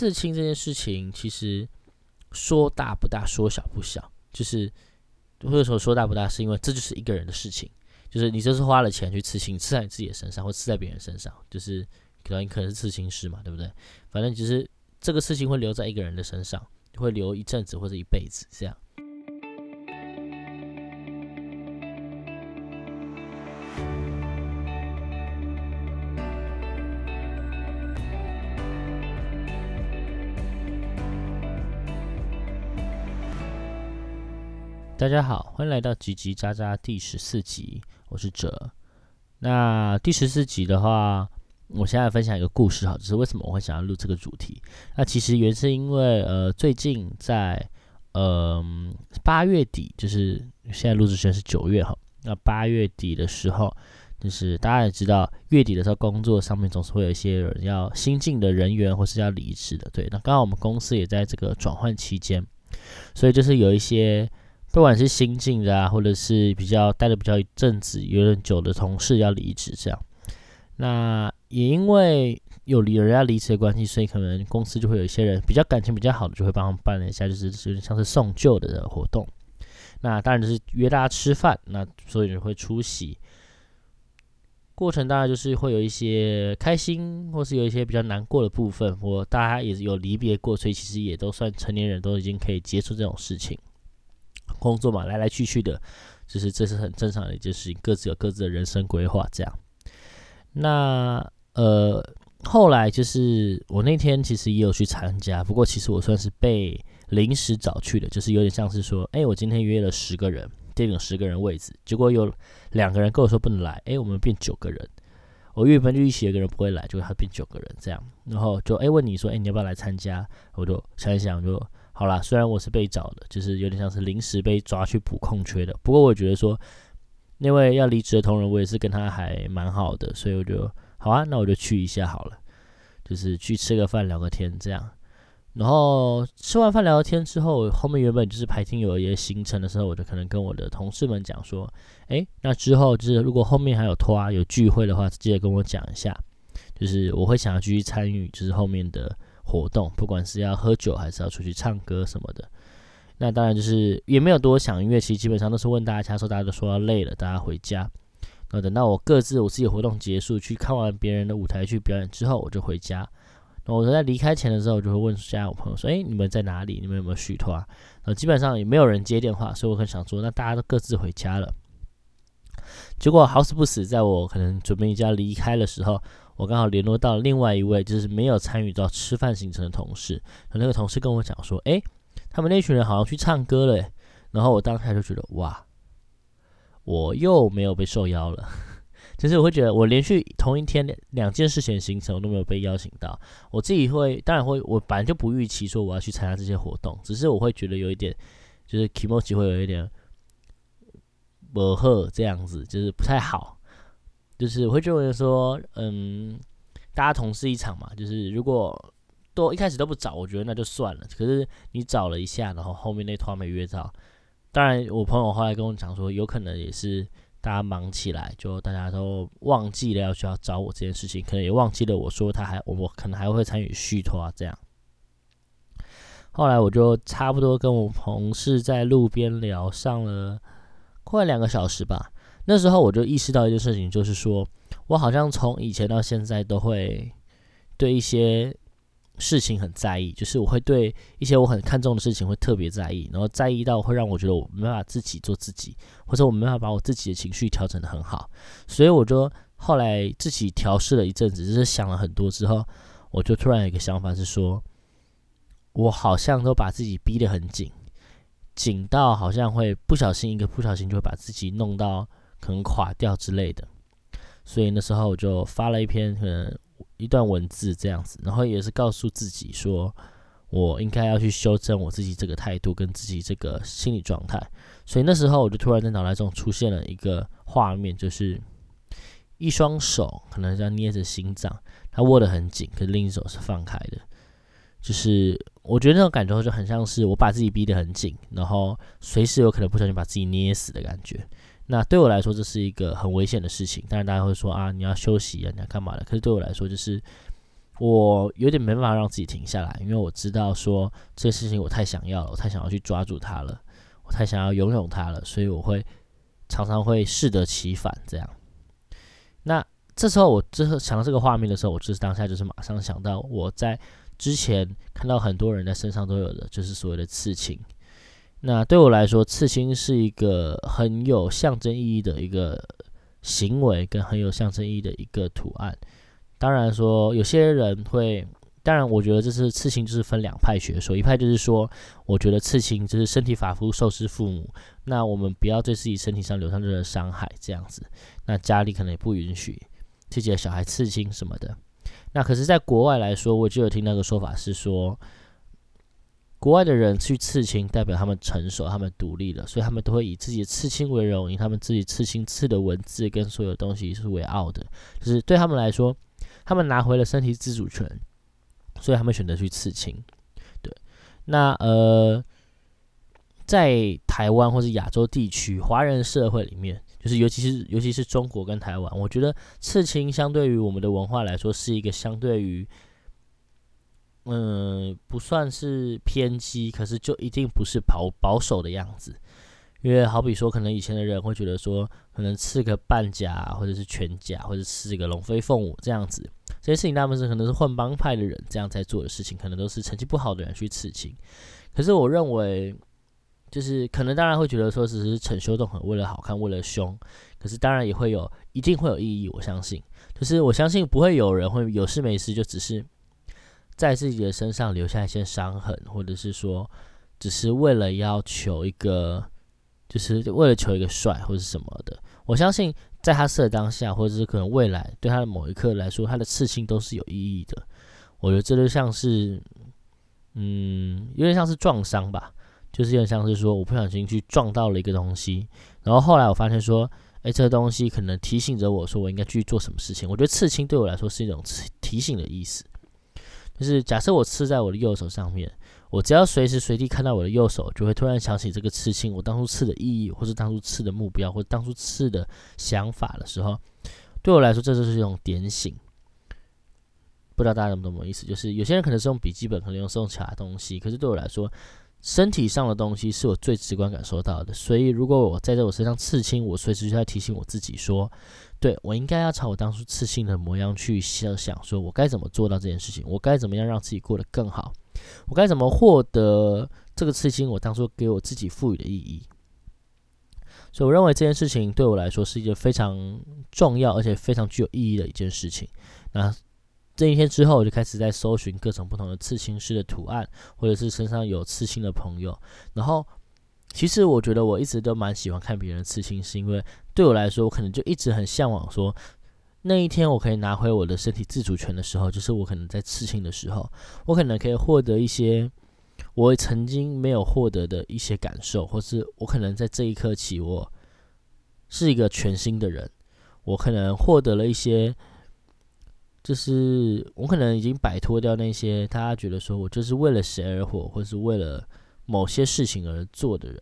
刺青这件事情，其实说大不大，说小不小，就是或者说说大不大，是因为这就是一个人的事情，就是你这是花了钱去刺青，刺在你自己的身上，或刺在别人身上，就是可能你可能是刺青师嘛，对不对？反正就是这个事情会留在一个人的身上，会留一阵子或者一辈子这样。大家好，欢迎来到叽叽喳喳第十四集，我是哲。那第十四集的话，我现在分享一个故事哈，就是为什么我会想要录这个主题。那其实原是因为呃，最近在呃八月底，就是现在录制时间是九月哈。那八月底的时候，就是大家也知道，月底的时候工作上面总是会有一些人要新进的人员或是要离职的，对。那刚好我们公司也在这个转换期间，所以就是有一些。不管是新进的啊，或者是比较待的比较一阵子、有点久的同事要离职，这样，那也因为有离人要离职的关系，所以可能公司就会有一些人比较感情比较好的，就会帮他们办了一下，就是有点像是送旧的活动。那当然就是约大家吃饭，那所有人会出席。过程当然就是会有一些开心，或是有一些比较难过的部分，或大家也有离别过，所以其实也都算成年人，都已经可以接触这种事情。工作嘛，来来去去的，就是这是很正常的一件事情，各自有各自的人生规划这样。那呃，后来就是我那天其实也有去参加，不过其实我算是被临时找去的，就是有点像是说，哎，我今天约了十个人，订了十个人位置，结果有两个人跟我说不能来，哎，我们变九个人，我原本就预期有个人不会来，结果他变九个人这样，然后就哎问你说，哎，你要不要来参加？我就想一想就。好啦，虽然我是被找的，就是有点像是临时被抓去补空缺的。不过我觉得说，那位要离职的同仁，我也是跟他还蛮好的，所以我就好啊，那我就去一下好了，就是去吃个饭聊个天这样。然后吃完饭聊个天之后，后面原本就是排定有一些行程的时候，我就可能跟我的同事们讲说，哎，那之后就是如果后面还有拖啊有聚会的话，记得跟我讲一下，就是我会想要继续参与，就是后面的。活动，不管是要喝酒还是要出去唱歌什么的，那当然就是也没有多想，因为其实基本上都是问大家，说大家都说要累了，大家回家。那等到我各自我自己活动结束，去看完别人的舞台去表演之后，我就回家。那我在离开前的时候，我就会问下我朋友说：“哎，你们在哪里？你们有没有续托啊？”那基本上也没有人接电话，所以我很想说，那大家都各自回家了。结果好死不死，在我可能准备就要离开的时候。我刚好联络到另外一位，就是没有参与到吃饭行程的同事。那个同事跟我讲说：“哎，他们那群人好像去唱歌了。”然后我当下就觉得：“哇，我又没有被受邀了。”就是我会觉得，我连续同一天两件事情的行程我都没有被邀请到。我自己会，当然会，我本来就不预期说我要去参加这些活动，只是我会觉得有一点，就是 emoji 会有一点不合这样子，就是不太好。就是我会认为说，嗯，大家同事一场嘛，就是如果都一开始都不找，我觉得那就算了。可是你找了一下，然后后面那团没约到，当然我朋友后来跟我讲说，有可能也是大家忙起来，就大家都忘记了要需要找我这件事情，可能也忘记了我说他还我可能还会参与续托啊这样。后来我就差不多跟我同事在路边聊上了快两个小时吧。那时候我就意识到一件事情，就是说我好像从以前到现在都会对一些事情很在意，就是我会对一些我很看重的事情会特别在意，然后在意到会让我觉得我没办法自己做自己，或者我没办法把我自己的情绪调整的很好，所以我就后来自己调试了一阵子，就是想了很多之后，我就突然有一个想法是说，我好像都把自己逼得很紧，紧到好像会不小心一个不小心就会把自己弄到。可能垮掉之类的，所以那时候我就发了一篇可能一段文字这样子，然后也是告诉自己说，我应该要去修正我自己这个态度跟自己这个心理状态。所以那时候我就突然在脑袋中出现了一个画面，就是一双手可能在捏着心脏，它握得很紧，可是另一手是放开的。就是我觉得那种感觉就很像是我把自己逼得很紧，然后随时有可能不小心把自己捏死的感觉。那对我来说，这是一个很危险的事情。当然，大家会说啊，你要休息啊，你要干嘛的？可是对我来说，就是我有点没办法让自己停下来，因为我知道说这个事情我太想要了，我太想要去抓住它了，我太想要拥有它了，所以我会常常会适得其反这样。那这时候我之后想到这个画面的时候，我就是当下就是马上想到我在之前看到很多人在身上都有的，就是所谓的刺青。那对我来说，刺青是一个很有象征意义的一个行为，跟很有象征意义的一个图案。当然说，有些人会，当然我觉得这是刺青，就是分两派学说。一派就是说，我觉得刺青就是身体发肤受之父母，那我们不要对自己身体上留下任何伤害，这样子。那家里可能也不允许自己的小孩刺青什么的。那可是，在国外来说，我就有听那个说法是说。国外的人去刺青，代表他们成熟，他们独立了，所以他们都会以自己的刺青为荣，以他们自己刺青刺的文字跟所有东西是为傲的，就是对他们来说，他们拿回了身体自主权，所以他们选择去刺青。对，那呃，在台湾或者亚洲地区华人社会里面，就是尤其是尤其是中国跟台湾，我觉得刺青相对于我们的文化来说，是一个相对于。嗯，不算是偏激，可是就一定不是保保守的样子。因为好比说，可能以前的人会觉得说，可能刺个半甲或者是全甲，或者刺个龙飞凤舞这样子，这些事情大部分是可能是混帮派的人这样在做的事情，可能都是成绩不好的人去刺青。可是我认为，就是可能当然会觉得说，只是逞凶斗狠，为了好看，为了凶。可是当然也会有，一定会有意义。我相信，就是我相信不会有人会有事没事就只是。在自己的身上留下一些伤痕，或者是说，只是为了要求一个，就是为了求一个帅或者什么的。我相信，在他射当下，或者是可能未来，对他的某一刻来说，他的刺青都是有意义的。我觉得这就像是，嗯，有点像是撞伤吧，就是有点像是说，我不小心去撞到了一个东西，然后后来我发现说，哎，这个东西可能提醒着我说，我应该去做什么事情。我觉得刺青对我来说是一种提醒的意思。就是假设我刺在我的右手上面，我只要随时随地看到我的右手，就会突然想起这个刺青，我当初刺的意义，或是当初刺的目标，或当初刺的想法的时候，对我来说，这就是一种点醒。不知道大家懂不懂我意思？就是有些人可能是用笔记本，可能用用其他东西，可是对我来说，身体上的东西是我最直观感受到的。所以，如果我在这我身上刺青，我随时就在提醒我自己说。对我应该要朝我当初刺青的模样去想想，说我该怎么做到这件事情，我该怎么样让自己过得更好，我该怎么获得这个刺青我当初给我自己赋予的意义。所以我认为这件事情对我来说是一件非常重要而且非常具有意义的一件事情。那这一天之后，我就开始在搜寻各种不同的刺青师的图案，或者是身上有刺青的朋友，然后。其实我觉得我一直都蛮喜欢看别人的刺青，是因为对我来说，我可能就一直很向往说，那一天我可以拿回我的身体自主权的时候，就是我可能在刺青的时候，我可能可以获得一些我曾经没有获得的一些感受，或是我可能在这一刻起，我是一个全新的人，我可能获得了一些，就是我可能已经摆脱掉那些大家觉得说我就是为了谁而活，或是为了。某些事情而做的人，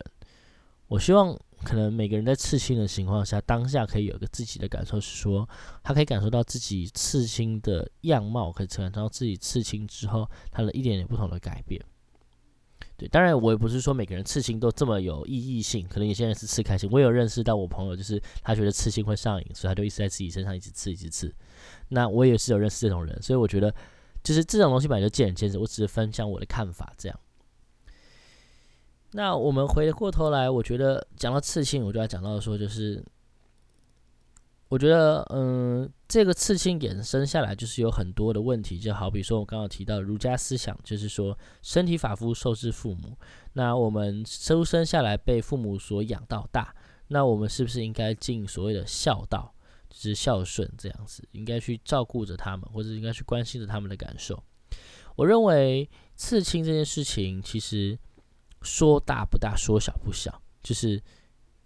我希望可能每个人在刺青的情况下，当下可以有一个自己的感受，是说他可以感受到自己刺青的样貌，可以感受到自己刺青之后他的一点点不同的改变。对，当然我也不是说每个人刺青都这么有意义性，可能有些人是刺开心。我有认识到我朋友，就是他觉得刺青会上瘾，所以他就一直在自己身上一直刺一直刺。那我也是有认识这种人，所以我觉得就是这种东西本来就见仁见智，我只是分享我的看法这样。那我们回过头来，我觉得讲到刺青，我就要讲到说，就是我觉得，嗯，这个刺青衍生下来就是有很多的问题，就好比说我刚刚提到儒家思想，就是说身体发肤受之父母。那我们出生下来被父母所养到大，那我们是不是应该尽所谓的孝道，就是孝顺这样子，应该去照顾着他们，或者应该去关心着他们的感受？我认为刺青这件事情，其实。说大不大，说小不小，就是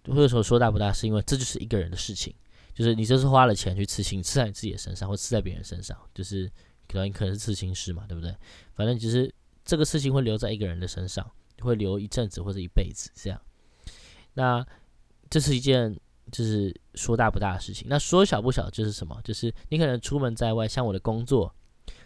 或者说说大不大，是因为这就是一个人的事情，就是你这是花了钱去刺青，刺在你自己的身上，或刺在别人身上，就是可能你可能是刺青师嘛，对不对？反正就是这个事情会留在一个人的身上，会留一阵子或者一辈子这样。那这是一件就是说大不大的事情。那说小不小就是什么？就是你可能出门在外，像我的工作。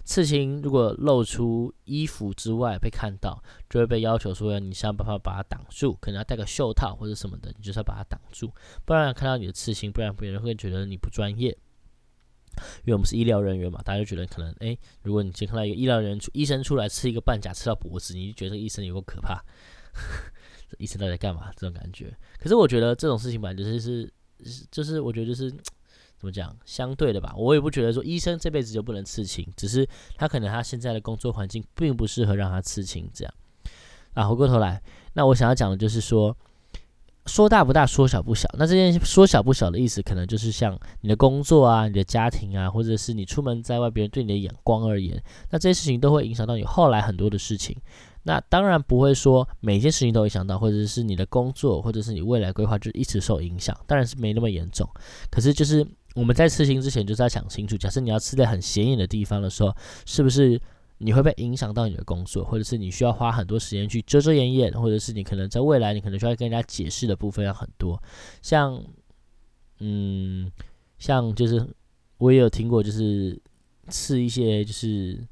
刺青如果露出衣服之外被看到，就会被要求说你想办法把它挡住，可能要戴个袖套或者什么的，你就是要把它挡住，不然看到你的刺青，不然别人会觉得你不专业。因为我们是医疗人员嘛，大家就觉得可能，哎，如果你今天看到一个医疗人员出医生出来刺一个半甲刺到脖子，你就觉得医生有够可怕，这医生到底在干嘛？这种感觉。可是我觉得这种事情本来就是是就是我觉得就是怎么讲，相对的吧。我也不觉得说医生这辈子就不能刺青，只是他可能他现在的工作环境并不适合让他刺青这样。啊，回过头来，那我想要讲的就是说。说大不大，说小不小。那这件说小不小的意思，可能就是像你的工作啊、你的家庭啊，或者是你出门在外，别人对你的眼光而言，那这些事情都会影响到你后来很多的事情。那当然不会说每件事情都影响到，或者是你的工作，或者是你未来规划就一直受影响。当然是没那么严重。可是就是我们在刺青之前，就是要想清楚，假设你要刺在很显眼的地方的时候，是不是？你会被影响到你的工作，或者是你需要花很多时间去遮遮掩掩，或者是你可能在未来你可能需要跟人家解释的部分要很多。像，嗯，像就是我也有听过，就是刺一些，就是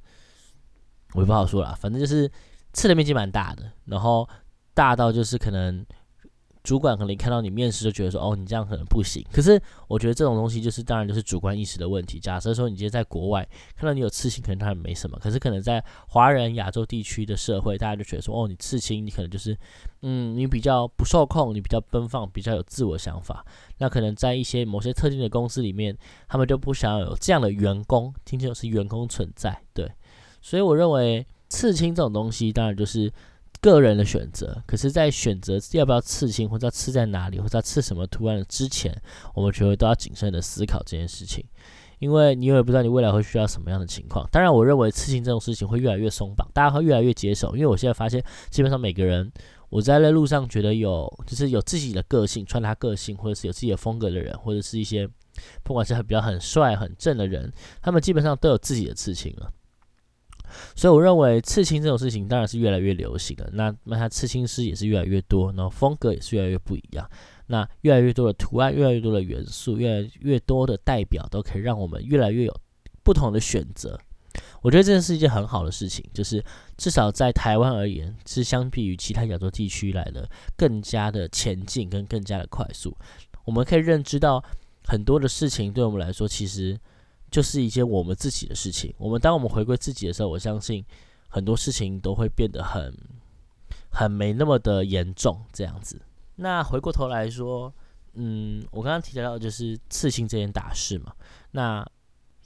我也不好说了，反正就是刺的面积蛮大的，然后大到就是可能。主管可能看到你面试就觉得说，哦，你这样可能不行。可是我觉得这种东西就是，当然就是主观意识的问题。假设说你今天在国外看到你有刺青，可能他们没什么。可是可能在华人亚洲地区的社会，大家就觉得说，哦，你刺青，你可能就是，嗯，你比较不受控，你比较奔放，比较有自我想法。那可能在一些某些特定的公司里面，他们就不想要有这样的员工，听清楚是员工存在。对，所以我认为刺青这种东西，当然就是。个人的选择，可是，在选择要不要刺青，或者要刺在哪里，或者要刺什么图案之前，我们觉得都要谨慎的思考这件事情，因为你永远不知道你未来会需要什么样的情况。当然，我认为刺青这种事情会越来越松绑，大家会越来越接受。因为我现在发现，基本上每个人，我在路上觉得有，就是有自己的个性，穿他个性，或者是有自己的风格的人，或者是一些不管是很比较很帅、很正的人，他们基本上都有自己的刺青了。所以我认为刺青这种事情当然是越来越流行的。那那他刺青师也是越来越多，然后风格也是越来越不一样。那越来越多的图案，越来越多的元素，越来越多的代表，都可以让我们越来越有不同的选择。我觉得这是一件很好的事情，就是至少在台湾而言，是相比于其他亚洲地区来的更加的前进跟更加的快速。我们可以认知到很多的事情，对我们来说其实。就是一件我们自己的事情。我们当我们回归自己的时候，我相信很多事情都会变得很、很没那么的严重这样子。那回过头来说，嗯，我刚刚提到就是刺青这件大事嘛。那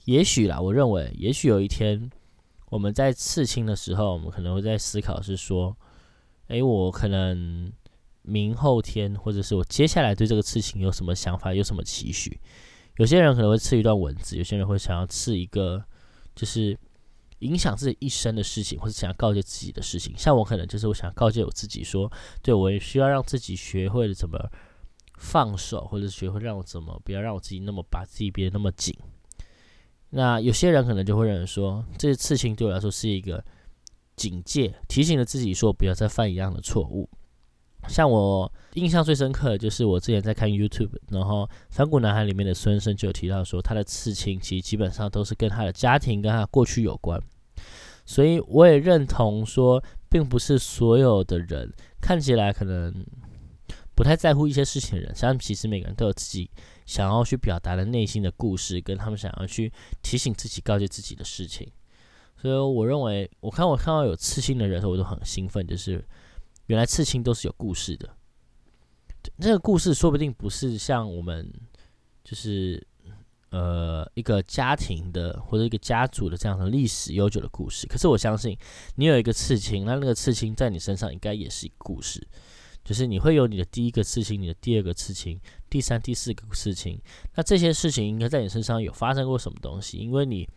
也许啦，我认为也许有一天我们在刺青的时候，我们可能会在思考是说，诶，我可能明后天或者是我接下来对这个事情有什么想法，有什么期许。有些人可能会刺一段文字，有些人会想要刺一个，就是影响自己一生的事情，或者想要告诫自己的事情。像我可能就是我想告诫我自己说，对我也需要让自己学会了怎么放手，或者学会让我怎么不要让我自己那么把自己憋得那么紧。那有些人可能就会认为说，这些刺青对我来说是一个警戒，提醒了自己说不要再犯一样的错误。像我印象最深刻的就是我之前在看 YouTube，然后《反骨男孩》里面的孙生就有提到说，他的刺青其实基本上都是跟他的家庭、跟他过去有关。所以我也认同说，并不是所有的人看起来可能不太在乎一些事情的人，像其实每个人都有自己想要去表达的内心的故事，跟他们想要去提醒自己、告诫自己的事情。所以我认为，我看我看到有刺青的人时候，我都很兴奋，就是。原来刺青都是有故事的，这个故事说不定不是像我们就是呃一个家庭的或者一个家族的这样的历史悠久的故事。可是我相信你有一个刺青，那那个刺青在你身上应该也是一个故事，就是你会有你的第一个刺青，你的第二个刺青，第三、第四个刺青。那这些事情应该在你身上有发生过什么东西？因为你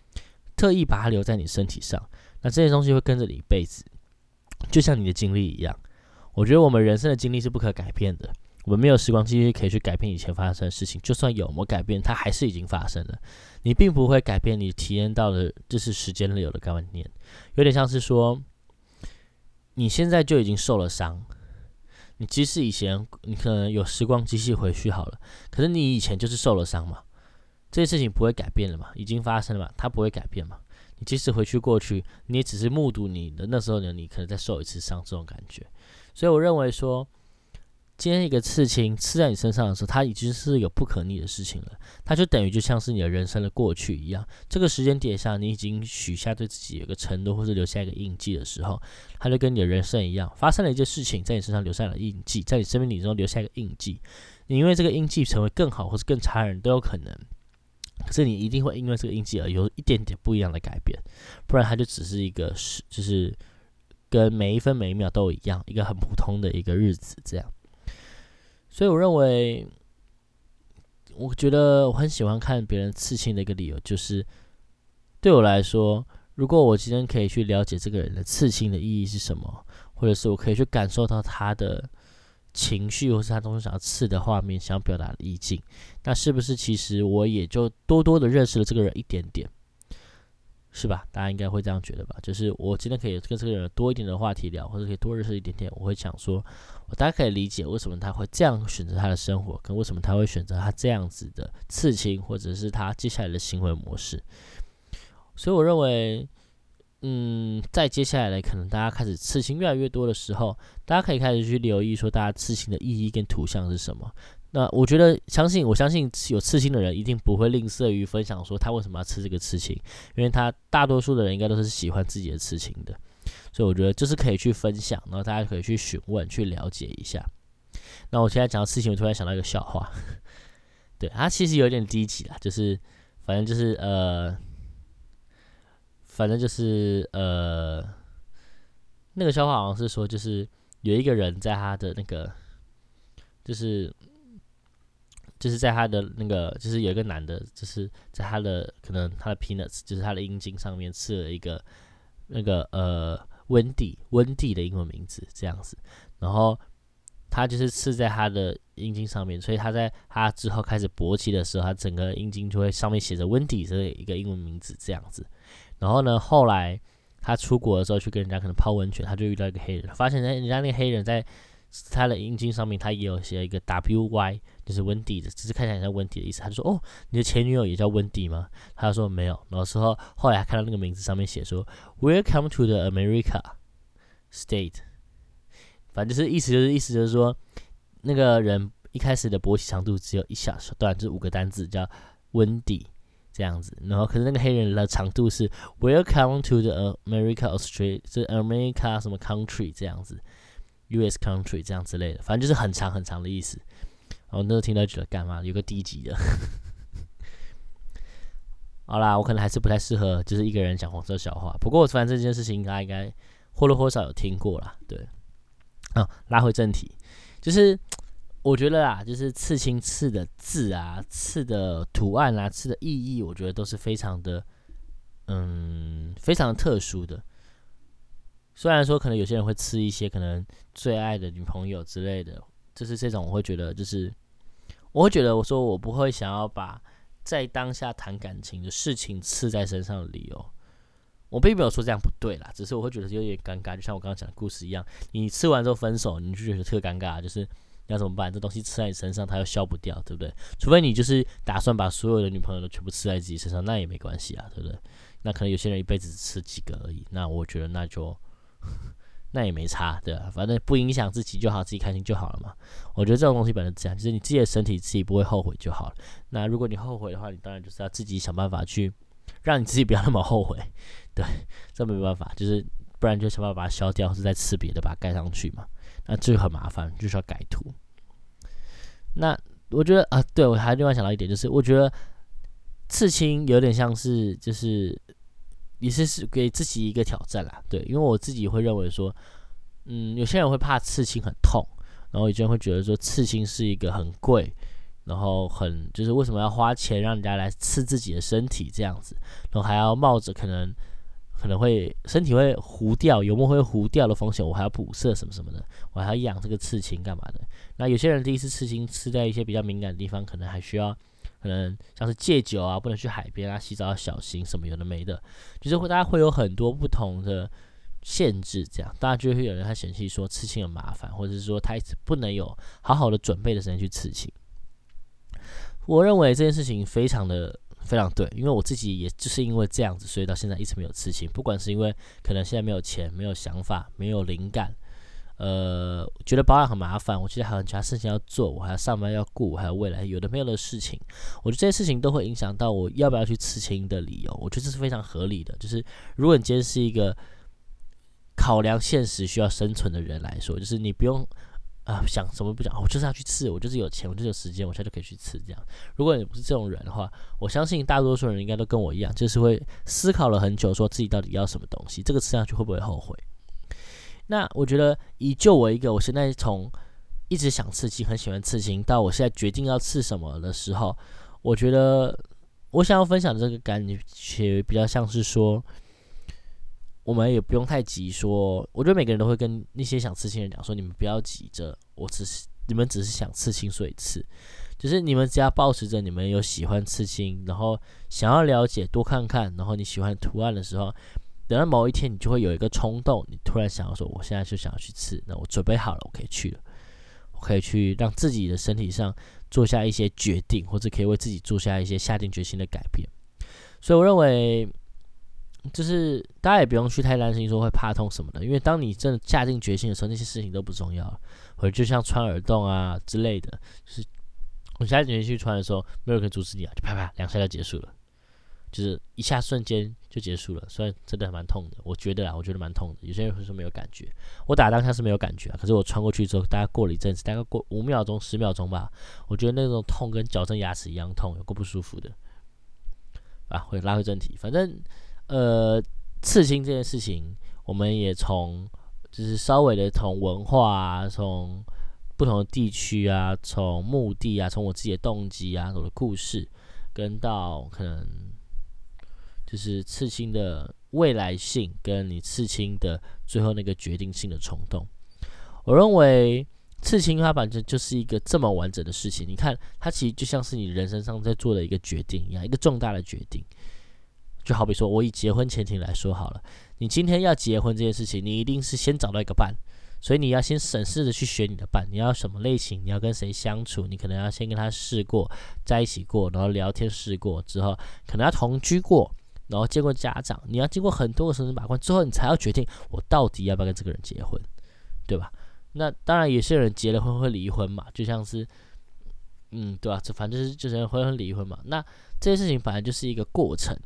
特意把它留在你身体上，那这些东西会跟着你一辈子，就像你的经历一样。我觉得我们人生的经历是不可改变的，我们没有时光机器可以去改变以前发生的事情。就算有，我们改变，它还是已经发生了。你并不会改变你体验到的，这是时间流的概念。有点像是说，你现在就已经受了伤，你即使以前你可能有时光机器回去好了，可是你以前就是受了伤嘛，这些事情不会改变了嘛，已经发生了嘛，它不会改变嘛。你即使回去过去，你也只是目睹你的那时候呢，你可能再受一次伤这种感觉。所以我认为说。今天一个刺青刺在你身上的时候，它已经是有不可逆的事情了。它就等于就像是你的人生的过去一样。这个时间点上，你已经许下对自己有个承诺，或者留下一个印记的时候，它就跟你的人生一样，发生了一件事情，在你身上留下了印记，在你生命里中留下一个印记。你因为这个印记成为更好或是更差的人都有可能，可是你一定会因为这个印记而有一点点不一样的改变，不然它就只是一个是就是跟每一分每一秒都一样，一个很普通的一个日子这样。所以我认为，我觉得我很喜欢看别人刺青的一个理由，就是对我来说，如果我今天可以去了解这个人的刺青的意义是什么，或者是我可以去感受到他的情绪，或是他当时想要刺的画面，想要表达的意境，那是不是其实我也就多多的认识了这个人一点点？是吧？大家应该会这样觉得吧？就是我今天可以跟这个人多一点的话题聊，或者可以多认识一点点，我会想说，我大家可以理解为什么他会这样选择他的生活，跟为什么他会选择他这样子的刺青，或者是他接下来的行为模式。所以我认为，嗯，在接下来可能大家开始刺青越来越多的时候，大家可以开始去留意说，大家刺青的意义跟图像是什么。那我觉得，相信我相信有刺青的人一定不会吝啬于分享说他为什么要刺这个刺青，因为他大多数的人应该都是喜欢自己的刺青的，所以我觉得就是可以去分享，然后大家可以去询问、去了解一下。那我现在讲到刺青，我突然想到一个笑话，对，它其实有点低级啦，就是反正就是呃，反正就是呃，那个笑话好像是说，就是有一个人在他的那个，就是。就是在他的那个，就是有一个男的，就是在他的可能他的 peanuts，就是他的阴茎上面刺了一个那个呃温蒂温蒂的英文名字这样子，然后他就是刺在他的阴茎上面，所以他在他之后开始勃起的时候，他整个阴茎就会上面写着温蒂这一个英文名字这样子，然后呢，后来他出国的时候去跟人家可能泡温泉，他就遇到一个黑人，发现人家那个黑人在。他的阴茎上面，他也有写一个 W Y，就是温蒂的，只是看起来像温蒂的意思。他就说：“哦，你的前女友也叫温蒂吗？”他说：“没有。”然后说后来看到那个名字上面写说：“Welcome to the America State。”反正就是意思就是意思就是说，那个人一开始的勃起长度只有一小段，就是五个单字叫温蒂这样子。然后可是那个黑人的长度是 “Welcome to the America Australia”，是 America 什么 country 这样子。U.S. country 这样之类的，反正就是很长很长的意思。然后那时候听到觉得干嘛？有个低级的。好啦，我可能还是不太适合，就是一个人讲黄色笑话。不过反正这件事情，大家应该或多或少有听过啦。对，啊，拉回正题，就是我觉得啊，就是刺青刺的字啊，刺的图案啊，刺的意义，我觉得都是非常的，嗯，非常特殊的。虽然说可能有些人会吃一些可能最爱的女朋友之类的，就是这种我会觉得就是我会觉得我说我不会想要把在当下谈感情的事情刺在身上的理由，我并没有说这样不对啦，只是我会觉得有点尴尬，就像我刚刚讲的故事一样，你吃完之后分手，你就觉得特尴尬，就是要怎么办？这东西刺在你身上，它又消不掉，对不对？除非你就是打算把所有的女朋友都全部刺在自己身上，那也没关系啊，对不对？那可能有些人一辈子只吃几个而已，那我觉得那就。那也没差，对吧？反正不影响自己就好，自己开心就好了嘛。我觉得这种东西本身这样，就是你自己的身体自己不会后悔就好了。那如果你后悔的话，你当然就是要自己想办法去让你自己不要那么后悔。对，这没办法，就是不然就想办法把它消掉，或者再吃别的把它盖上去嘛。那这个很麻烦，就是要改图。那我觉得啊，对我还另外想到一点，就是我觉得刺青有点像是就是。也是是给自己一个挑战啦，对，因为我自己会认为说，嗯，有些人会怕刺青很痛，然后有些人会觉得说刺青是一个很贵，然后很就是为什么要花钱让人家来刺自己的身体这样子，然后还要冒着可能可能会身体会糊掉、油膜会糊掉的风险，我还要补色什么什么的，我还要养这个刺青干嘛的？那有些人第一次刺青刺在一些比较敏感的地方，可能还需要。可能像是戒酒啊，不能去海边啊，洗澡要小心什么有的没的，就是会大家会有很多不同的限制，这样大家就会有人他嫌弃说刺青很麻烦，或者是说他一直不能有好好的准备的时间去刺青。我认为这件事情非常的非常对，因为我自己也就是因为这样子，所以到现在一直没有刺青。不管是因为可能现在没有钱、没有想法、没有灵感，呃，觉得保养很麻烦，我觉得还有其他事情要做，我还要上班要顾，还有未来有的没有的事情，我觉得这些事情都会影响到我要不要去刺青的理由。我觉得这是非常合理的。就是如果你今天是一个考量现实需要生存的人来说，就是你不用。啊，想什么不讲，我就是要去刺，我就是有钱，我就是有时间，我现在就可以去刺。这样，如果你不是这种人的话，我相信大多数人应该都跟我一样，就是会思考了很久，说自己到底要什么东西，这个吃上去会不会后悔？那我觉得，以就我一个，我现在从一直想刺青，很喜欢刺青，到我现在决定要刺什么的时候，我觉得我想要分享这个感觉，比较像是说。我们也不用太急，说，我觉得每个人都会跟那些想刺青的人讲说，你们不要急着，我只是你们只是想刺青，所以刺，就是你们只要保持着你们有喜欢刺青，然后想要了解多看看，然后你喜欢图案的时候，等到某一天你就会有一个冲动，你突然想要说，我现在就想要去吃，那我准备好了，我可以去了，我可以去让自己的身体上做下一些决定，或者可以为自己做下一些下定决心的改变，所以我认为。就是大家也不用去太担心说会怕痛什么的，因为当你真的下定决心的时候，那些事情都不重要了。或者就像穿耳洞啊之类的，就是我下定决心去穿的时候，没有人阻止你啊，就啪啪两下就结束了，就是一下瞬间就结束了。虽然真的蛮痛的，我觉得啊，我觉得蛮痛的。有些人会说没有感觉，我打当下是没有感觉啊，可是我穿过去之后，大概过了一阵子，大概过五秒钟、十秒钟吧，我觉得那种痛跟矫正牙齿一样痛，有够不舒服的。啊，会拉回正题，反正。呃，刺青这件事情，我们也从就是稍微的从文化啊，从不同的地区啊，从目的啊，从我自己的动机啊，我的故事，跟到可能就是刺青的未来性，跟你刺青的最后那个决定性的冲动。我认为刺青它本身就是一个这么完整的事情。你看，它其实就像是你人生上在做的一个决定一样，一个重大的决定。就好比说，我以结婚前提来说好了，你今天要结婚这件事情，你一定是先找到一个伴，所以你要先审视的去选你的伴，你要什么类型，你要跟谁相处，你可能要先跟他试过，在一起过，然后聊天试过之后，可能要同居过，然后见过家长，你要经过很多个层层把关之后，你才要决定我到底要不要跟这个人结婚，对吧？那当然，有些人结了婚会离婚嘛，就像是，嗯，对吧？这反正就是就是婚婚离婚嘛，那这些事情本来就是一个过程。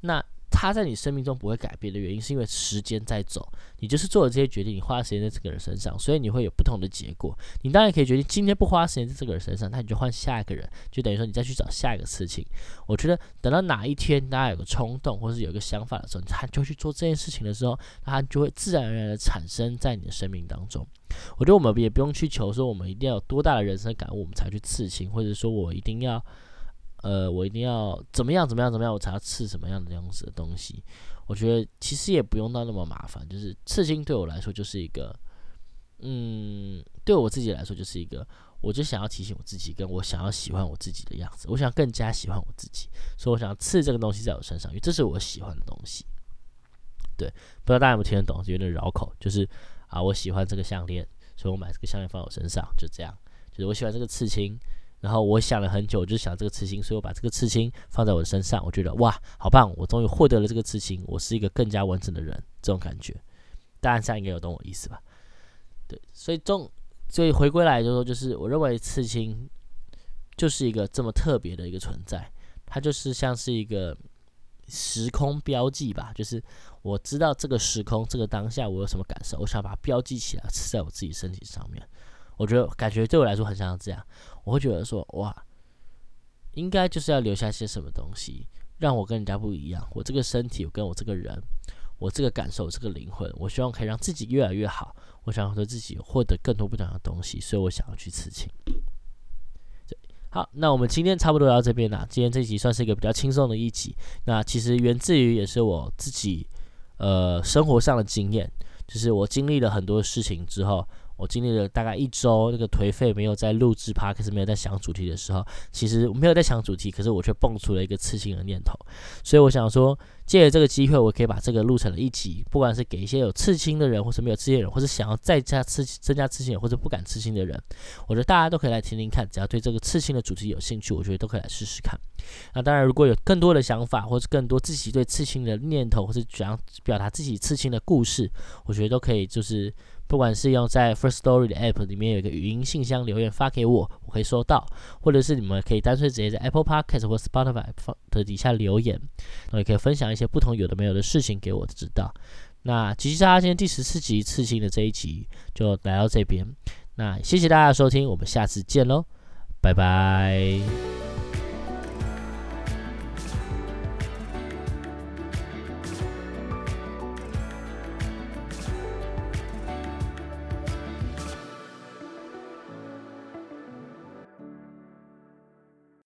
那他在你生命中不会改变的原因，是因为时间在走，你就是做了这些决定，你花时间在这个人身上，所以你会有不同的结果。你当然可以决定今天不花时间在这个人身上，那你就换下一个人，就等于说你再去找下一个事情。我觉得等到哪一天大家有个冲动，或是有一个想法的时候，他就去做这件事情的时候，他就会自然而然的产生在你的生命当中。我觉得我们也不用去求说我们一定要有多大的人生感悟，我们才去刺青，或者说我一定要。呃，我一定要怎么样怎么样怎么样，我才要刺什么样的样子的东西？我觉得其实也不用到那么麻烦，就是刺青对我来说就是一个，嗯，对我自己来说就是一个，我就想要提醒我自己，跟我想要喜欢我自己的样子，我想更加喜欢我自己，所以我想刺这个东西在我身上，因为这是我喜欢的东西。对，不知道大家有没有听得懂？有点绕口，就是啊，我喜欢这个项链，所以我买这个项链放我身上，就这样，就是我喜欢这个刺青。然后我想了很久，我就想这个刺青，所以我把这个刺青放在我的身上。我觉得哇，好棒！我终于获得了这个刺青，我是一个更加完整的人。这种感觉，大家现在应该有懂我意思吧？对，所以中，所以回归来就说，就是我认为刺青就是一个这么特别的一个存在，它就是像是一个时空标记吧。就是我知道这个时空，这个当下我有什么感受，我想把它标记起来，刺在我自己身体上面。我觉得感觉对我来说很像这样，我会觉得说哇，应该就是要留下些什么东西，让我跟人家不一样。我这个身体，我跟我这个人，我这个感受，这个灵魂，我希望可以让自己越来越好。我想和自己获得更多不同的东西，所以我想要去刺青。好，那我们今天差不多到这边啦。今天这集算是一个比较轻松的一集。那其实源自于也是我自己呃生活上的经验，就是我经历了很多事情之后。我经历了大概一周那个颓废，没有在录制 p 可是没有在想主题的时候，其实没有在想主题，可是我却蹦出了一个刺青的念头。所以我想说，借着这个机会，我可以把这个录成了一集，不管是给一些有刺青的人，或是没有刺青的人，或是想要再加刺增加刺青，或者不敢刺青的人，我觉得大家都可以来听听看。只要对这个刺青的主题有兴趣，我觉得都可以来试试看。那当然，如果有更多的想法，或是更多自己对刺青的念头，或是想表达自己刺青的故事，我觉得都可以，就是。不管是用在 First Story 的 App 里面有一个语音信箱留言发给我，我可以收到；或者是你们可以单纯直接在 Apple Podcast 或 Spotify 的底下留言，那也可以分享一些不同有的没有的事情给我知道。那吉吉沙今天第十四集刺青的这一集就来到这边，那谢谢大家收听，我们下次见喽，拜拜。